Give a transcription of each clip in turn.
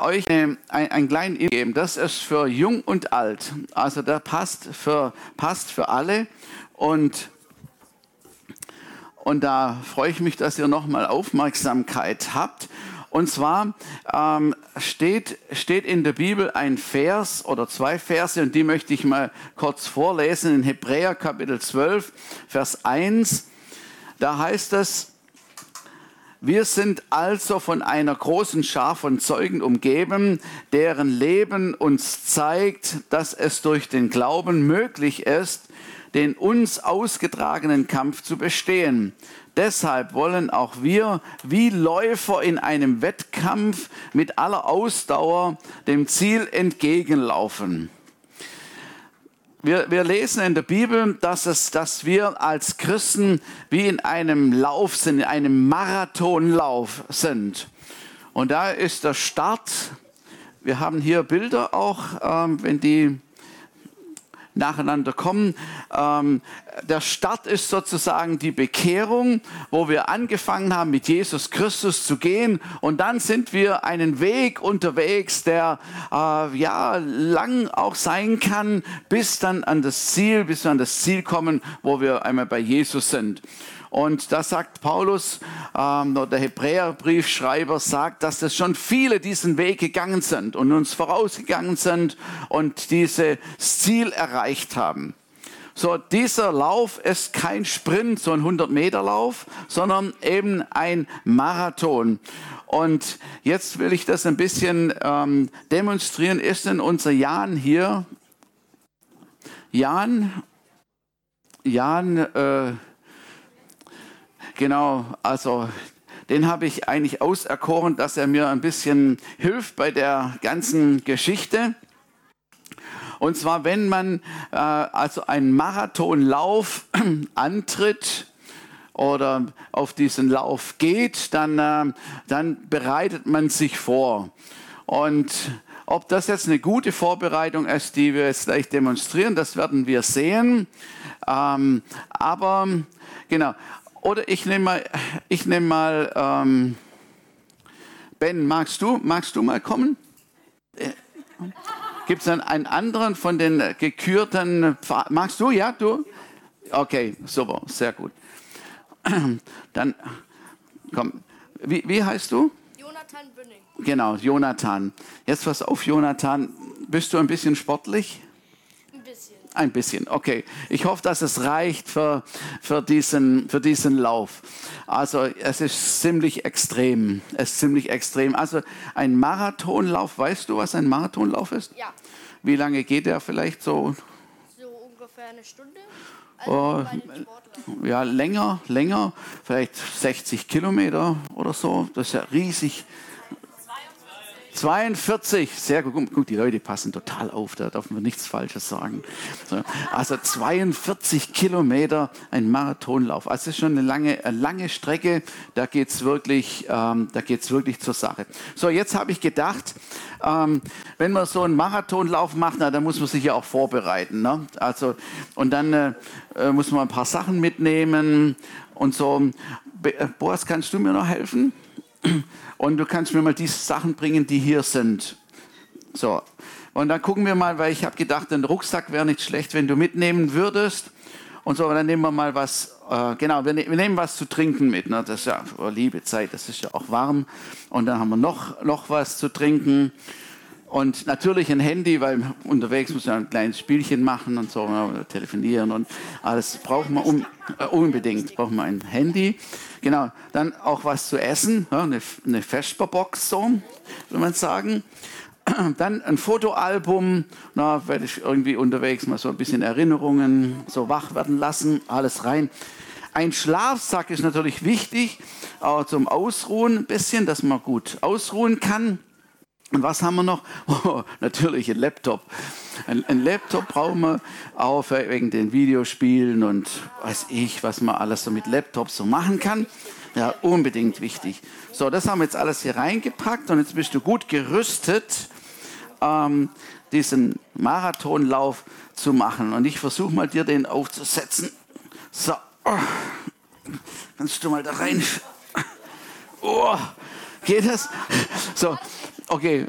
euch ein, ein kleinen Info geben. Das ist für jung und alt. Also der passt für, passt für alle. Und, und da freue ich mich, dass ihr nochmal Aufmerksamkeit habt. Und zwar ähm, steht, steht in der Bibel ein Vers oder zwei Verse und die möchte ich mal kurz vorlesen in Hebräer Kapitel 12, Vers 1. Da heißt es, wir sind also von einer großen Schar von Zeugen umgeben, deren Leben uns zeigt, dass es durch den Glauben möglich ist, den uns ausgetragenen Kampf zu bestehen. Deshalb wollen auch wir wie Läufer in einem Wettkampf mit aller Ausdauer dem Ziel entgegenlaufen. Wir, wir, lesen in der Bibel, dass, es, dass wir als Christen wie in einem Lauf sind, in einem Marathonlauf sind. Und da ist der Start. Wir haben hier Bilder auch, ähm, wenn die nacheinander kommen. Ähm, der Start ist sozusagen die Bekehrung, wo wir angefangen haben, mit Jesus Christus zu gehen. Und dann sind wir einen Weg unterwegs, der äh, ja lang auch sein kann, bis dann an das Ziel, bis wir an das Ziel kommen, wo wir einmal bei Jesus sind. Und da sagt Paulus, ähm, der Hebräerbriefschreiber sagt, dass es schon viele diesen Weg gegangen sind und uns vorausgegangen sind und dieses Ziel erreicht haben. So, dieser Lauf ist kein Sprint, so ein 100-Meter-Lauf, sondern eben ein Marathon. Und jetzt will ich das ein bisschen ähm, demonstrieren. Ist denn unser Jan hier? Jan, Jan, äh, Genau, also den habe ich eigentlich auserkoren, dass er mir ein bisschen hilft bei der ganzen Geschichte. Und zwar, wenn man äh, also einen Marathonlauf antritt oder auf diesen Lauf geht, dann, äh, dann bereitet man sich vor. Und ob das jetzt eine gute Vorbereitung ist, die wir jetzt gleich demonstrieren, das werden wir sehen. Ähm, aber genau, oder ich nehme mal, ich nehme mal ähm, Ben, magst du, magst du mal kommen? Äh, Gibt es einen anderen von den gekürten, magst du, ja, du? Okay, super, sehr gut. Dann, komm, wie, wie heißt du? Jonathan Bünning. Genau, Jonathan. Jetzt pass auf, Jonathan, bist du ein bisschen sportlich? Ein bisschen, okay. Ich hoffe, dass es reicht für, für, diesen, für diesen Lauf. Also es ist ziemlich extrem. Es ist ziemlich extrem. Also ein Marathonlauf, weißt du, was ein Marathonlauf ist? Ja. Wie lange geht der vielleicht so? So ungefähr eine Stunde. Also oh, ja, länger, länger, vielleicht 60 Kilometer oder so. Das ist ja riesig, 42, sehr gut. Guck, die Leute passen total auf, da darf man nichts Falsches sagen. Also 42 Kilometer ein Marathonlauf. Also schon eine lange, eine lange Strecke. Da geht es wirklich, ähm, wirklich zur Sache. So, jetzt habe ich gedacht, ähm, wenn man so einen Marathonlauf macht, na, dann muss man sich ja auch vorbereiten. Ne? Also, und dann äh, äh muss man ein paar Sachen mitnehmen und so. Äh, Boas, kannst du mir noch helfen? Und du kannst mir mal die Sachen bringen, die hier sind. So. Und dann gucken wir mal, weil ich habe gedacht, ein Rucksack wäre nicht schlecht, wenn du mitnehmen würdest. Und so, dann nehmen wir mal was, äh, genau, wir, ne wir, nehmen was zu trinken mit. Ne? Das ist ja oh, liebe Zeit, das ist ja auch warm. Und dann haben wir noch, noch was zu trinken. Und natürlich ein Handy, weil unterwegs muss man ein kleines Spielchen machen und so, oder telefonieren und alles braucht man un, äh, unbedingt, braucht man ein Handy. Genau, dann auch was zu essen, eine, Vesperbox, so, würde man sagen. Dann ein Fotoalbum, na, werde ich irgendwie unterwegs mal so ein bisschen Erinnerungen so wach werden lassen, alles rein. Ein Schlafsack ist natürlich wichtig, auch zum Ausruhen ein bisschen, dass man gut ausruhen kann. Und was haben wir noch? Oh, natürlich ein Laptop. Ein, ein, Laptop brauchen wir auch wegen den Videospielen und weiß ich, was man alles so mit Laptops so machen kann. Ja, unbedingt wichtig. So, das haben wir jetzt alles hier reingepackt und jetzt bist du gut gerüstet, ähm, diesen Marathonlauf zu machen. Und ich versuche mal dir den aufzusetzen. So, oh. kannst du mal da rein? Oh, geht das? So, Okay,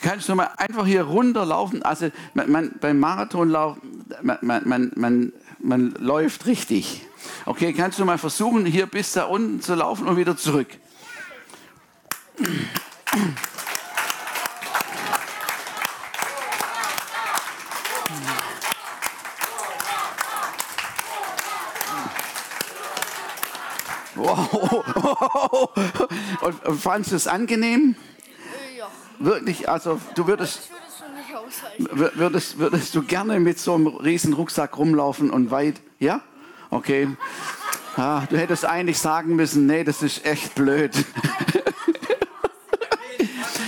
kannst du mal einfach hier runterlaufen? Also man, man, beim Marathonlauf, man, man, man, man läuft richtig. Okay, kannst du mal versuchen, hier bis da unten zu laufen und wieder zurück? Wow. Und, fandest du es angenehm? Wirklich, also du würdest, würdest, würdest du gerne mit so einem riesen Rucksack rumlaufen und weit, ja? Okay. Ah, du hättest eigentlich sagen müssen, nee, das ist echt blöd.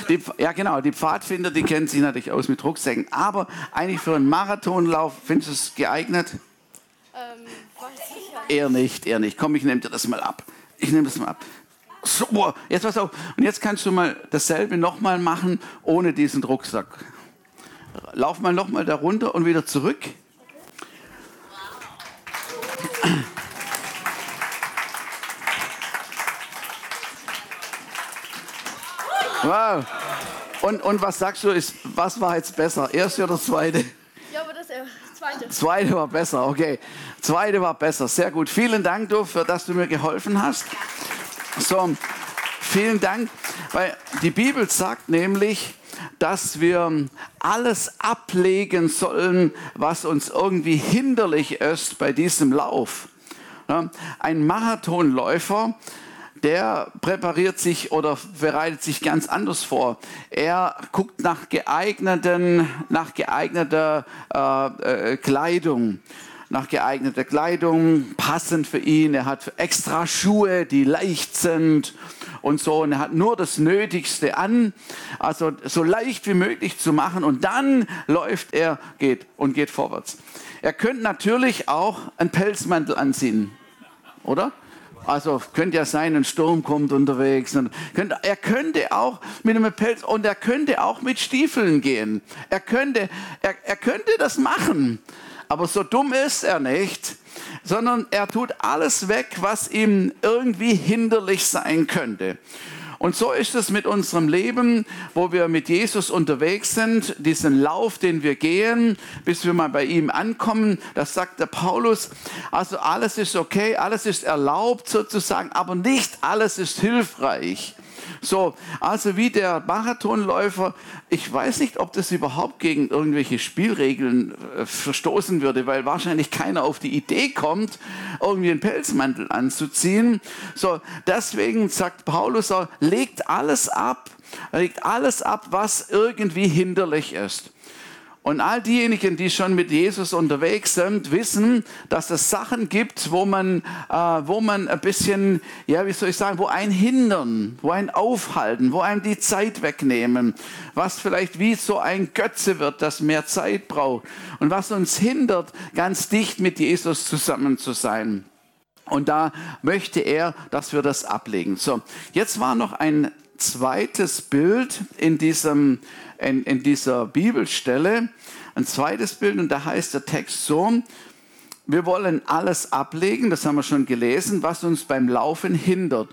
Die, ja, genau, die Pfadfinder, die kennen sich natürlich aus mit Rucksäcken. Aber eigentlich für einen Marathonlauf, findest du es geeignet? Ähm. Eher nicht, eher nicht. Komm, ich nehme dir das mal ab. Ich nehme das mal ab. So, jetzt pass auf. Und jetzt kannst du mal dasselbe nochmal machen, ohne diesen Rucksack. Lauf mal nochmal da runter und wieder zurück. Wow. Und, und was sagst du, ist, was war jetzt besser? Erste oder zweite? Ja, aber das äh, zweite. Zweite war besser, okay. Zweite war besser, sehr gut. Vielen Dank, du, für dass du mir geholfen hast. So, vielen Dank, weil die Bibel sagt nämlich, dass wir alles ablegen sollen, was uns irgendwie hinderlich ist bei diesem Lauf. Ein Marathonläufer, der präpariert sich oder bereitet sich ganz anders vor. Er guckt nach geeigneten, nach geeigneter äh, äh, Kleidung, nach geeigneter Kleidung, passend für ihn. Er hat extra Schuhe, die leicht sind und so. Und er hat nur das Nötigste an, also so leicht wie möglich zu machen. Und dann läuft er, geht und geht vorwärts. Er könnte natürlich auch einen Pelzmantel anziehen, oder? Also könnte ja sein, ein Sturm kommt unterwegs. Und könnte, er könnte auch mit einem Pelz und er könnte auch mit Stiefeln gehen. Er könnte, er, er könnte das machen. Aber so dumm ist er nicht, sondern er tut alles weg, was ihm irgendwie hinderlich sein könnte. Und so ist es mit unserem Leben, wo wir mit Jesus unterwegs sind, diesen Lauf, den wir gehen, bis wir mal bei ihm ankommen. Das sagt der Paulus. Also alles ist okay, alles ist erlaubt sozusagen, aber nicht alles ist hilfreich. So, also wie der Marathonläufer, ich weiß nicht, ob das überhaupt gegen irgendwelche Spielregeln äh, verstoßen würde, weil wahrscheinlich keiner auf die Idee kommt, irgendwie einen Pelzmantel anzuziehen. So, deswegen sagt Paulus, legt alles ab, legt alles ab, was irgendwie hinderlich ist. Und all diejenigen, die schon mit Jesus unterwegs sind, wissen, dass es Sachen gibt, wo man, äh, wo man ein bisschen, ja, wie soll ich sagen, wo ein hindern, wo ein aufhalten, wo einem die Zeit wegnehmen, was vielleicht wie so ein Götze wird, das mehr Zeit braucht und was uns hindert, ganz dicht mit Jesus zusammen zu sein. Und da möchte er, dass wir das ablegen. So, jetzt war noch ein zweites Bild in, diesem, in, in dieser Bibelstelle. Ein zweites Bild und da heißt der Text so, wir wollen alles ablegen, das haben wir schon gelesen, was uns beim Laufen hindert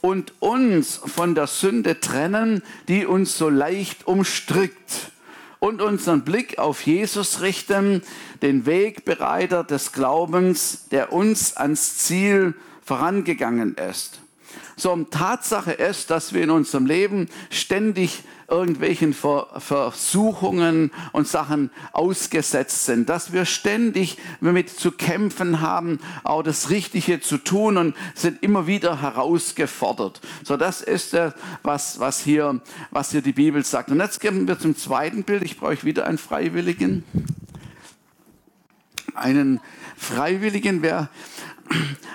und uns von der Sünde trennen, die uns so leicht umstrickt und unseren Blick auf Jesus richten, den Wegbereiter des Glaubens, der uns ans Ziel vorangegangen ist. So, Tatsache ist, dass wir in unserem Leben ständig irgendwelchen Versuchungen und Sachen ausgesetzt sind, dass wir ständig damit zu kämpfen haben, auch das Richtige zu tun und sind immer wieder herausgefordert. So, das ist das, was, was, hier, was hier die Bibel sagt. Und jetzt gehen wir zum zweiten Bild. Ich brauche wieder einen Freiwilligen. Einen Freiwilligen, wer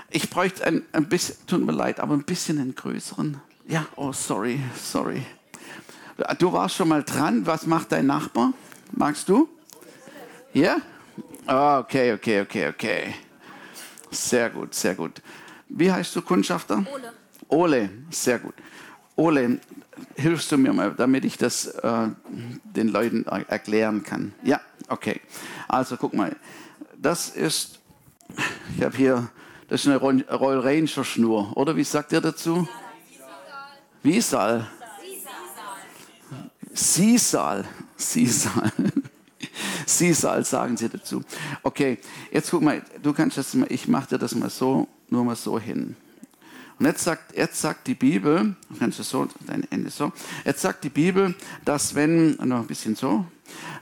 ich bräuchte ein, ein bisschen, tut mir leid, aber ein bisschen einen größeren. Ja, oh, sorry, sorry. Du warst schon mal dran. Was macht dein Nachbar? Magst du? Ja? Oh, okay, okay, okay, okay. Sehr gut, sehr gut. Wie heißt du Kundschafter? Ole. Ole, sehr gut. Ole, hilfst du mir mal, damit ich das äh, den Leuten erklären kann? Ja, okay. Also guck mal, das ist, ich habe hier, das ist eine Royal Ranger Schnur, oder wie sagt ihr dazu? Wiesal. Sisal. Sisal. Sisal sagen sie dazu. Okay, jetzt guck mal, du kannst das mal, ich mache dir das mal so, nur mal so hin. Und jetzt sagt, jetzt sagt die Bibel, du kannst das so, dein Ende so, jetzt sagt die Bibel, dass wenn, noch ein bisschen so,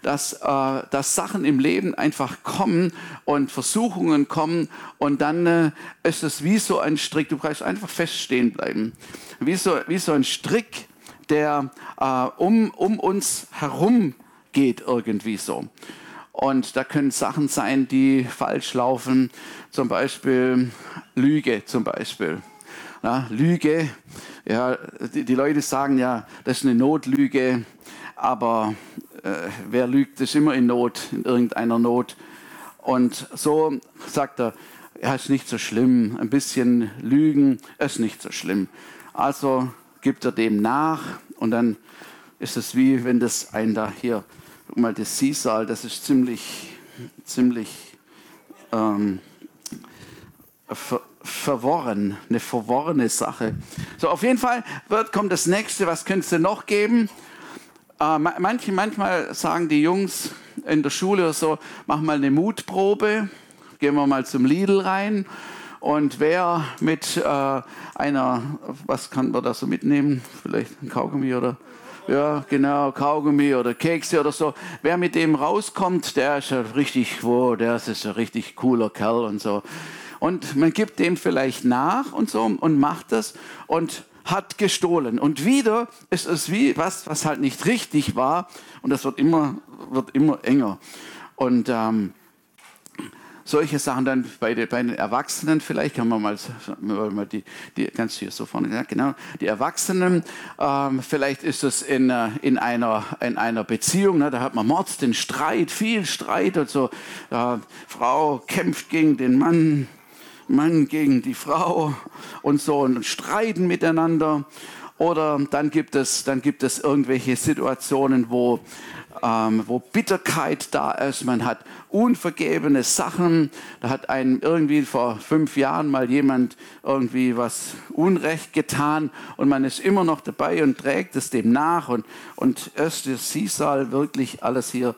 dass, äh, dass Sachen im Leben einfach kommen und Versuchungen kommen und dann äh, ist es wie so ein Strick, du brauchst einfach feststehen bleiben. Wie so, wie so ein Strick, der äh, um, um uns herum geht irgendwie so. Und da können Sachen sein, die falsch laufen, zum Beispiel Lüge zum Beispiel. Ja, Lüge, ja, die, die, Leute sagen ja, das ist eine Notlüge, aber äh, wer lügt, ist immer in Not, in irgendeiner Not. Und so sagt er, ja, ist nicht so schlimm, ein bisschen Lügen ist nicht so schlimm. Also gibt er dem nach und dann ist es wie wenn das ein da hier, guck mal, das Sisal, das ist ziemlich, ziemlich ähm, verworren, eine verworrene Sache. So, auf jeden Fall wird, kommt das nächste, was könnte es noch geben? Äh, manche, manchmal sagen die Jungs in der Schule oder so, mach mal eine Mutprobe, gehen wir mal zum Lidl rein und wer mit äh, einer, was kann man da so mitnehmen? Vielleicht ein Kaugummi oder ja, genau, Kaugummi oder Kekse oder so. Wer mit dem rauskommt, der ist ja richtig, wow, der ist ein richtig cooler Kerl und so. Und man gibt dem vielleicht nach und so und macht das und hat gestohlen. Und wieder ist es wie was, was halt nicht richtig war und das wird immer, wird immer enger. Und ähm, solche Sachen dann bei, den, bei den Erwachsenen vielleicht, kann man mal, mal die, die ganz hier so vorne, genau, die Erwachsenen, ähm, vielleicht ist es in, äh, in, einer, in einer Beziehung, ne, da hat man Mord, den Streit, viel Streit und so, äh, Frau kämpft gegen den Mann, Mann gegen die Frau und so und streiten miteinander. Oder dann gibt es, dann gibt es irgendwelche Situationen, wo, ähm, wo Bitterkeit da ist. Man hat unvergebene Sachen. Da hat einem irgendwie vor fünf Jahren mal jemand irgendwie was Unrecht getan und man ist immer noch dabei und trägt es dem nach. Und, und erst der Sisal wirklich alles hier,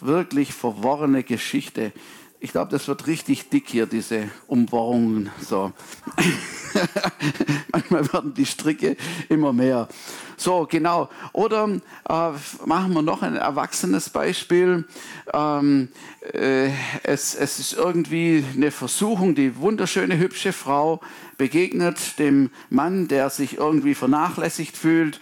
wirklich verworrene Geschichte ich glaube, das wird richtig dick hier, diese Umbohrungen. So. Manchmal werden die Stricke immer mehr. So, genau. Oder äh, machen wir noch ein erwachsenes Beispiel. Ähm, äh, es, es ist irgendwie eine Versuchung, die wunderschöne, hübsche Frau begegnet dem Mann, der sich irgendwie vernachlässigt fühlt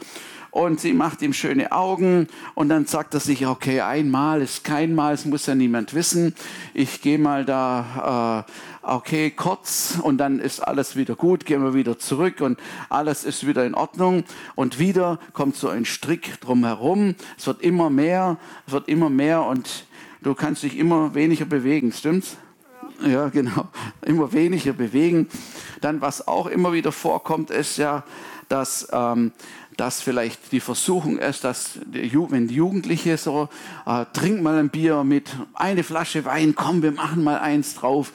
und sie macht ihm schöne Augen und dann sagt er sich, okay, einmal ist kein Mal, es muss ja niemand wissen. Ich gehe mal da, äh, okay, kurz und dann ist alles wieder gut, gehen wir wieder zurück und alles ist wieder in Ordnung und wieder kommt so ein Strick drumherum. Es wird immer mehr, es wird immer mehr und du kannst dich immer weniger bewegen, stimmt's? Ja, genau. Immer weniger bewegen. Dann, was auch immer wieder vorkommt, ist ja, dass ähm, dass vielleicht die Versuchung ist, dass die, wenn die Jugendliche so, äh, trink mal ein Bier mit eine Flasche Wein, komm, wir machen mal eins drauf.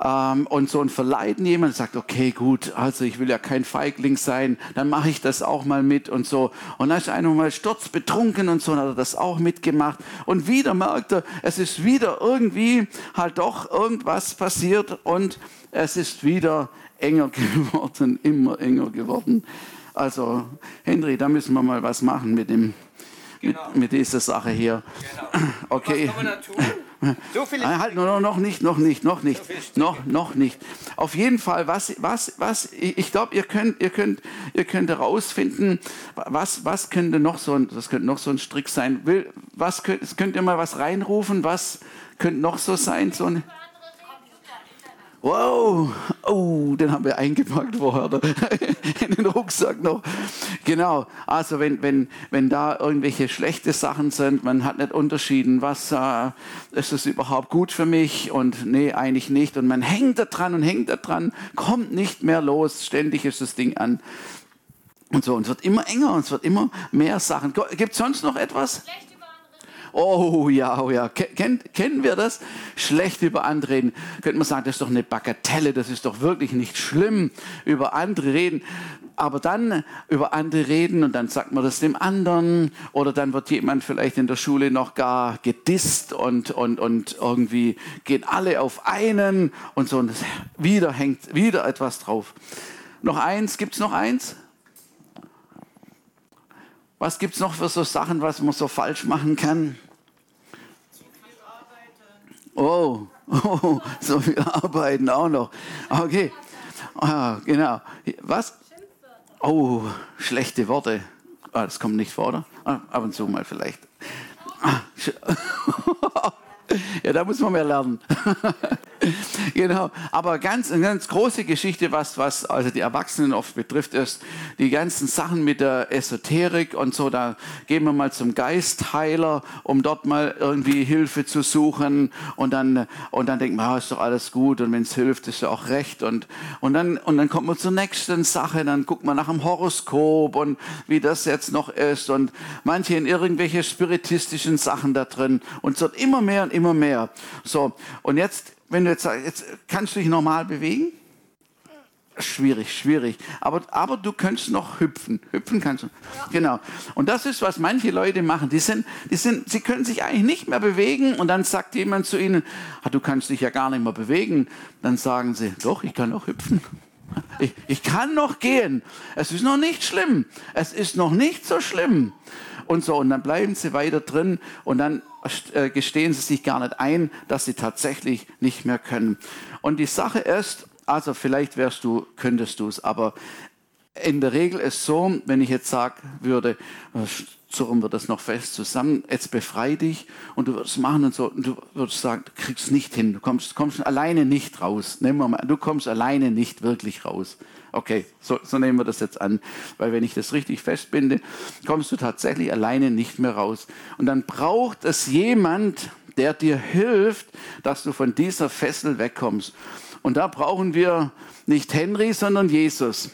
Ähm, und so ein Verleiten jemand sagt, okay, gut, also ich will ja kein Feigling sein, dann mache ich das auch mal mit und so. Und dann ist einer mal sturzbetrunken und so, dann hat er das auch mitgemacht. Und wieder merkt er, es ist wieder irgendwie halt doch irgendwas passiert und es ist wieder enger geworden, immer enger geworden. Also, Henry, da müssen wir mal was machen mit, dem, genau. mit, mit dieser Sache hier. Genau. Okay. So viele ah, halt, no, noch nicht, noch nicht, noch nicht, so noch, noch nicht. Auf jeden Fall, was, was, was, ich glaube, ihr könnt, ihr könnt, ihr könnt herausfinden, was, was könnte noch so ein, das könnte noch so ein Strick sein. Will, was könnt, könnt ihr mal was reinrufen? Was könnte noch so sein? So ein, Wow, oh, den haben wir eingepackt vorher in den Rucksack noch. Genau, also wenn, wenn, wenn da irgendwelche schlechte Sachen sind, man hat nicht unterschieden, was äh, ist das überhaupt gut für mich und nee, eigentlich nicht. Und man hängt da dran und hängt da dran, kommt nicht mehr los, ständig ist das Ding an. Und so, und es wird immer enger und es wird immer mehr Sachen. Gibt es sonst noch etwas? Schlecht Oh ja, oh ja. Ken, kennen wir das? Schlecht über andere reden. Könnte man sagen, das ist doch eine Bagatelle, das ist doch wirklich nicht schlimm, über andere reden. Aber dann über andere reden und dann sagt man das dem anderen oder dann wird jemand vielleicht in der Schule noch gar gedisst und, und, und irgendwie gehen alle auf einen und so und wieder hängt wieder etwas drauf. Noch eins, gibt es noch eins? Was gibt es noch für so Sachen, was man so falsch machen kann? Oh, oh, so viel arbeiten auch noch. Okay, ah, genau. Was? Oh, schlechte Worte. Ah, das kommt nicht vor, oder? Ah, ab und zu mal vielleicht. Ah, ja, da muss man mehr lernen. genau. Aber ganz, eine ganz große Geschichte, was, was also die Erwachsenen oft betrifft, ist die ganzen Sachen mit der Esoterik und so. Da gehen wir mal zum Geistheiler, um dort mal irgendwie Hilfe zu suchen. Und dann, und dann denkt man, ah, ist doch alles gut. Und wenn es hilft, ist ja auch recht. Und, und, dann, und dann kommt man zur nächsten Sache. Dann guckt man nach dem Horoskop und wie das jetzt noch ist. Und manche in irgendwelche spiritistischen Sachen da drin. Und es immer mehr und immer mehr. So. Und jetzt wenn du jetzt sagst, jetzt kannst du dich normal bewegen? Schwierig, schwierig. Aber, aber du könntest noch hüpfen. Hüpfen kannst du. Ja. Genau. Und das ist, was manche Leute machen. Die sind, die sind, sie können sich eigentlich nicht mehr bewegen und dann sagt jemand zu ihnen, ah, du kannst dich ja gar nicht mehr bewegen. Dann sagen sie, doch, ich kann noch hüpfen. Ich, ich kann noch gehen. Es ist noch nicht schlimm. Es ist noch nicht so schlimm. Und so, und dann bleiben sie weiter drin und dann äh, gestehen sie sich gar nicht ein, dass sie tatsächlich nicht mehr können. Und die Sache ist, also vielleicht wärst du, könntest du es, aber in der Regel ist so, wenn ich jetzt sagen würde, zurren wir das noch fest zusammen, jetzt befrei dich und du würdest machen und so, und du würdest sagen, du kriegst nicht hin, du kommst, kommst alleine nicht raus. Nehmen wir mal, du kommst alleine nicht wirklich raus. Okay, so, so nehmen wir das jetzt an, weil wenn ich das richtig festbinde, kommst du tatsächlich alleine nicht mehr raus. Und dann braucht es jemand, der dir hilft, dass du von dieser Fessel wegkommst. Und da brauchen wir nicht Henry, sondern Jesus.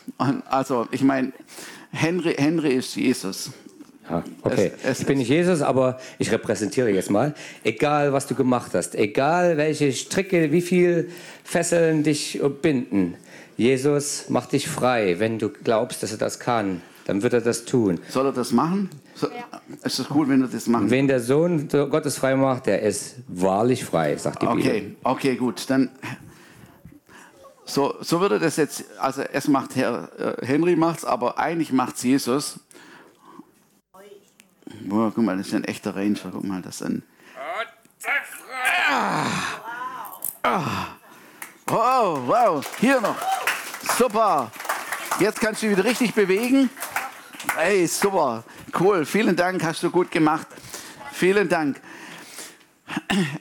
Also ich meine, Henry, Henry ist Jesus. Ja, okay. Es, es, ich bin nicht Jesus, aber ich repräsentiere jetzt mal. Egal, was du gemacht hast, egal welche Stricke, wie viel Fesseln dich binden, Jesus macht dich frei. Wenn du glaubst, dass er das kann, dann wird er das tun. Soll er das machen? So, ja. Ist das gut, wenn er das macht? Wenn der Sohn Gottes frei macht, der ist wahrlich frei, sagt die okay. Bibel. Okay, gut. Dann so, so würde das jetzt, also es macht Herr äh, Henry macht's, aber eigentlich macht's Jesus. Boah, guck mal, das ist ein echter Ranger. Guck mal, das ist ein. Ah. Ah. Wow, wow, hier noch. Super. Jetzt kannst du dich wieder richtig bewegen. Hey, super. Cool. Vielen Dank. Hast du gut gemacht. Vielen Dank.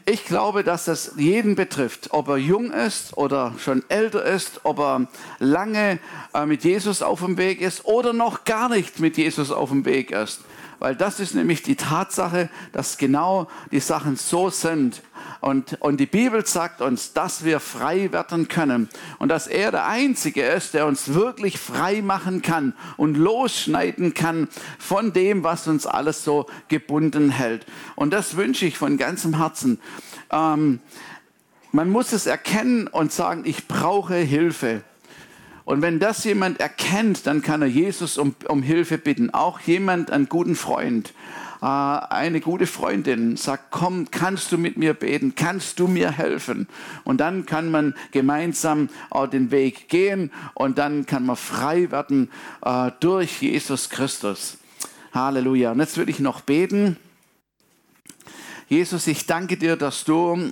Ich glaube, dass das jeden betrifft, ob er jung ist oder schon älter ist, ob er lange äh, mit Jesus auf dem Weg ist oder noch gar nicht mit Jesus auf dem Weg ist. Weil das ist nämlich die Tatsache, dass genau die Sachen so sind. Und, und die Bibel sagt uns, dass wir frei werden können und dass er der Einzige ist, der uns wirklich frei machen kann und losschneiden kann von dem, was uns alles so gebunden hält. Und das wünsche ich von ganzem Herzen. Ähm, man muss es erkennen und sagen, ich brauche Hilfe. Und wenn das jemand erkennt, dann kann er Jesus um, um Hilfe bitten. Auch jemand, einen guten Freund. Äh, eine gute Freundin sagt, komm, kannst du mit mir beten, kannst du mir helfen? Und dann kann man gemeinsam äh, den Weg gehen und dann kann man frei werden äh, durch Jesus Christus. Halleluja. Und jetzt will ich noch beten. Jesus, ich danke dir, dass du